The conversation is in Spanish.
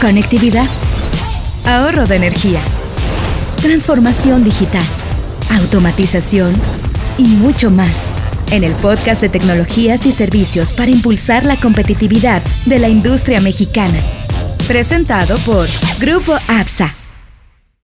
conectividad, ahorro de energía, transformación digital, automatización y mucho más en el podcast de tecnologías y servicios para impulsar la competitividad de la industria mexicana. Presentado por Grupo APSA